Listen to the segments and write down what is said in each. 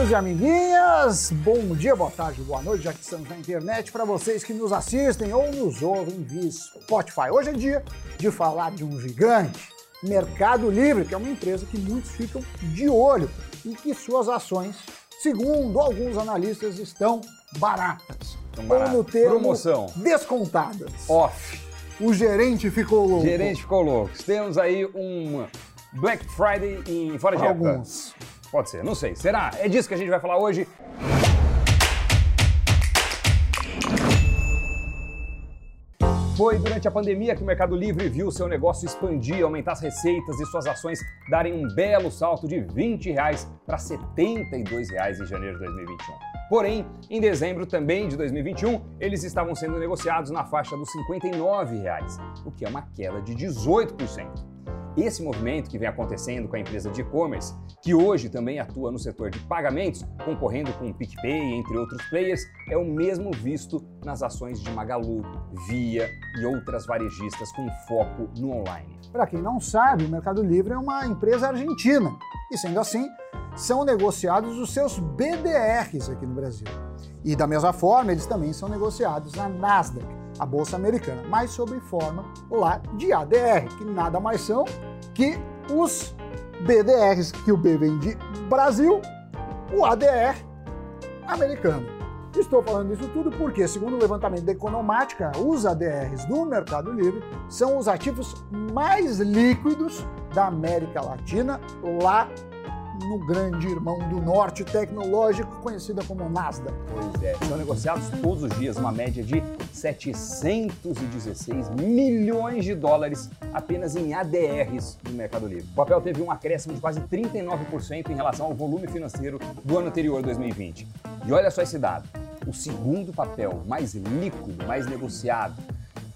amiguinhos e amiguinhas, bom dia, boa tarde, boa noite, já que estamos na internet, para vocês que nos assistem ou nos ouvem via Spotify. Hoje é dia de falar de um gigante, Mercado Livre, que é uma empresa que muitos ficam de olho e que suas ações, segundo alguns analistas, estão baratas. Estão baratas. Ou no termo, Promoção. descontadas. Off. O gerente ficou louco. Gerente ficou louco. Temos aí um Black Friday em fora de época. Pode ser, não sei. Será? É disso que a gente vai falar hoje. Foi durante a pandemia que o Mercado Livre viu seu negócio expandir, aumentar as receitas e suas ações darem um belo salto de 20 reais para 72 reais em janeiro de 2021. Porém, em dezembro também de 2021, eles estavam sendo negociados na faixa dos 59 reais, o que é uma queda de 18%. Esse movimento que vem acontecendo com a empresa de e-commerce, que hoje também atua no setor de pagamentos, concorrendo com o PicPay, entre outros players, é o mesmo visto nas ações de Magalu, Via e outras varejistas com foco no online. Para quem não sabe, o Mercado Livre é uma empresa argentina e, sendo assim, são negociados os seus BDRs aqui no Brasil. E da mesma forma, eles também são negociados na Nasdaq, a bolsa americana, mas sob forma lá de ADR, que nada mais são que os BDRs, que o B vem de Brasil, o ADR americano. Estou falando isso tudo porque, segundo o levantamento da Economática, os ADRs do Mercado Livre são os ativos mais líquidos da América Latina, lá no grande irmão do norte tecnológico, conhecida como Nasdaq. Pois é, são negociados todos os dias uma média de 716 milhões de dólares apenas em ADRs no Mercado Livre. O papel teve um acréscimo de quase 39% em relação ao volume financeiro do ano anterior, 2020. E olha só esse dado: o segundo papel mais líquido, mais negociado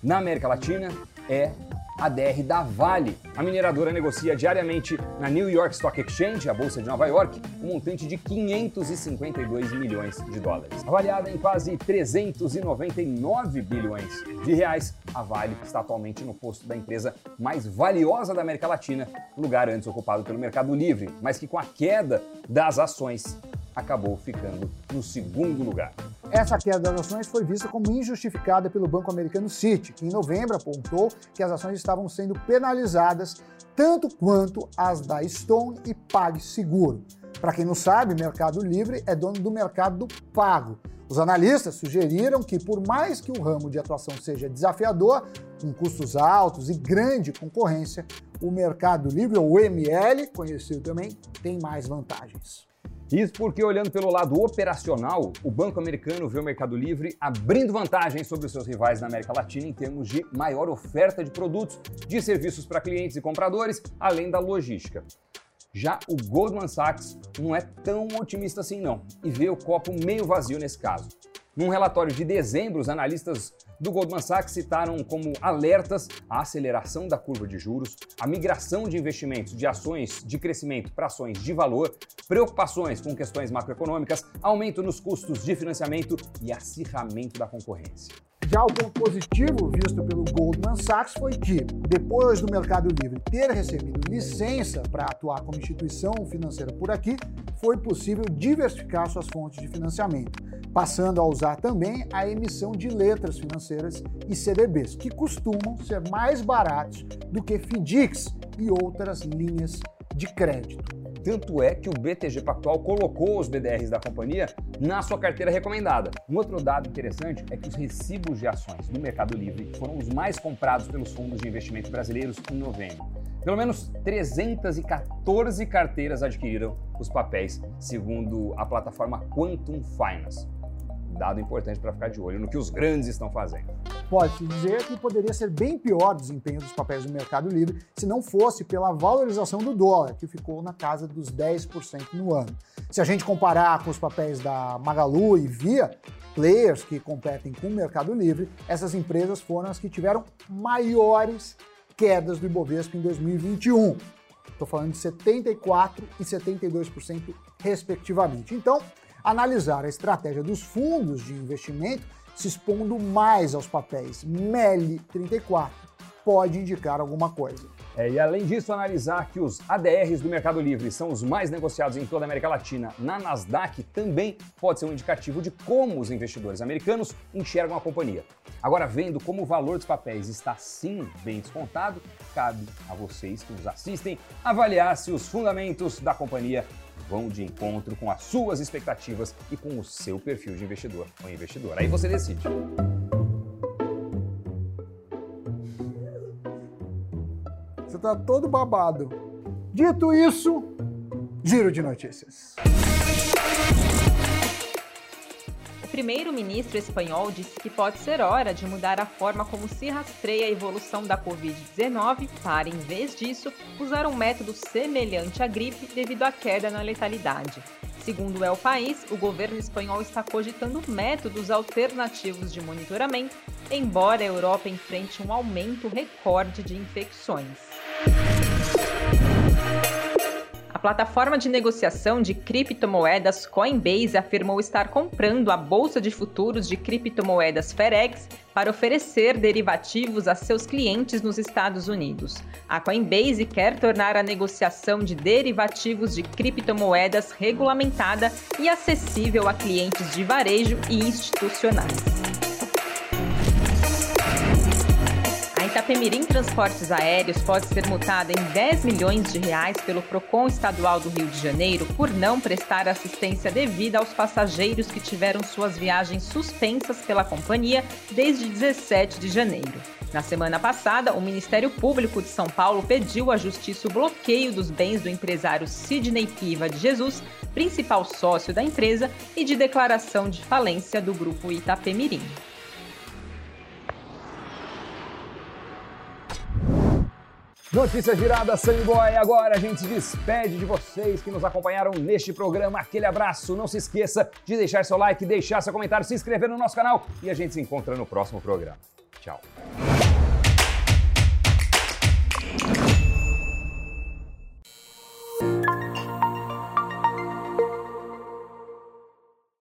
na América Latina é a DR da Vale. A mineradora negocia diariamente na New York Stock Exchange, a bolsa de Nova York, um montante de 552 milhões de dólares. Avaliada em quase 399 bilhões de reais, a Vale está atualmente no posto da empresa mais valiosa da América Latina, lugar antes ocupado pelo Mercado Livre, mas que com a queda das ações acabou ficando no segundo lugar. Essa queda das ações foi vista como injustificada pelo banco americano Citi, que em novembro apontou que as ações estavam sendo penalizadas tanto quanto as da Stone e PagSeguro. Para quem não sabe, Mercado Livre é dono do mercado do pago. Os analistas sugeriram que, por mais que o ramo de atuação seja desafiador, com custos altos e grande concorrência, o Mercado Livre, ou ML, conhecido também, tem mais vantagens. Isso porque, olhando pelo lado operacional, o Banco Americano vê o Mercado Livre abrindo vantagem sobre os seus rivais na América Latina em termos de maior oferta de produtos, de serviços para clientes e compradores, além da logística. Já o Goldman Sachs não é tão otimista assim não, e vê o copo meio vazio nesse caso. Num relatório de dezembro, os analistas do Goldman Sachs citaram como alertas a aceleração da curva de juros, a migração de investimentos de ações de crescimento para ações de valor, preocupações com questões macroeconômicas, aumento nos custos de financiamento e acirramento da concorrência. Já o ponto positivo visto pelo Goldman Sachs foi que, depois do Mercado Livre ter recebido licença para atuar como instituição financeira por aqui, foi possível diversificar suas fontes de financiamento, passando a usar também a emissão de letras financeiras e CDBs, que costumam ser mais baratos do que FDICs e outras linhas de crédito. Tanto é que o BTG Pactual colocou os BDRs da companhia na sua carteira recomendada. Um outro dado interessante é que os recibos de ações do Mercado Livre foram os mais comprados pelos fundos de investimento brasileiros em novembro. Pelo menos 314 carteiras adquiriram os papéis, segundo a plataforma Quantum Finance dado importante para ficar de olho no que os grandes estão fazendo. Pode-se dizer que poderia ser bem pior o desempenho dos papéis do Mercado Livre se não fosse pela valorização do dólar, que ficou na casa dos 10% no ano. Se a gente comparar com os papéis da Magalu e Via, players que competem com o Mercado Livre, essas empresas foram as que tiveram maiores quedas do Ibovespa em 2021. Estou falando de 74% e 72%, respectivamente. Então, analisar a estratégia dos fundos de investimento se expondo mais aos papéis MELI 34 pode indicar alguma coisa. É, e além disso, analisar que os ADRs do Mercado Livre são os mais negociados em toda a América Latina na Nasdaq também pode ser um indicativo de como os investidores americanos enxergam a companhia. Agora, vendo como o valor dos papéis está sim bem descontado, cabe a vocês que nos assistem avaliar se os fundamentos da companhia vão de encontro com as suas expectativas e com o seu perfil de investidor ou investidor. Aí você decide. Você tá todo babado. Dito isso, giro de notícias. Primeiro-ministro espanhol disse que pode ser hora de mudar a forma como se rastreia a evolução da Covid-19 para, em vez disso, usar um método semelhante à gripe devido à queda na letalidade. Segundo o El País, o governo espanhol está cogitando métodos alternativos de monitoramento, embora a Europa enfrente um aumento recorde de infecções. Plataforma de negociação de criptomoedas Coinbase afirmou estar comprando a bolsa de futuros de criptomoedas Ferex para oferecer derivativos a seus clientes nos Estados Unidos. A Coinbase quer tornar a negociação de derivativos de criptomoedas regulamentada e acessível a clientes de varejo e institucionais. Itapemirim Transportes Aéreos pode ser multada em 10 milhões de reais pelo Procon Estadual do Rio de Janeiro por não prestar assistência devida aos passageiros que tiveram suas viagens suspensas pela companhia desde 17 de janeiro. Na semana passada, o Ministério Público de São Paulo pediu à Justiça o bloqueio dos bens do empresário Sidney Piva de Jesus, principal sócio da empresa, e de declaração de falência do grupo Itapemirim. Notícia girada, Sunny Boy. Agora a gente se despede de vocês que nos acompanharam neste programa. Aquele abraço. Não se esqueça de deixar seu like, deixar seu comentário, se inscrever no nosso canal e a gente se encontra no próximo programa. Tchau.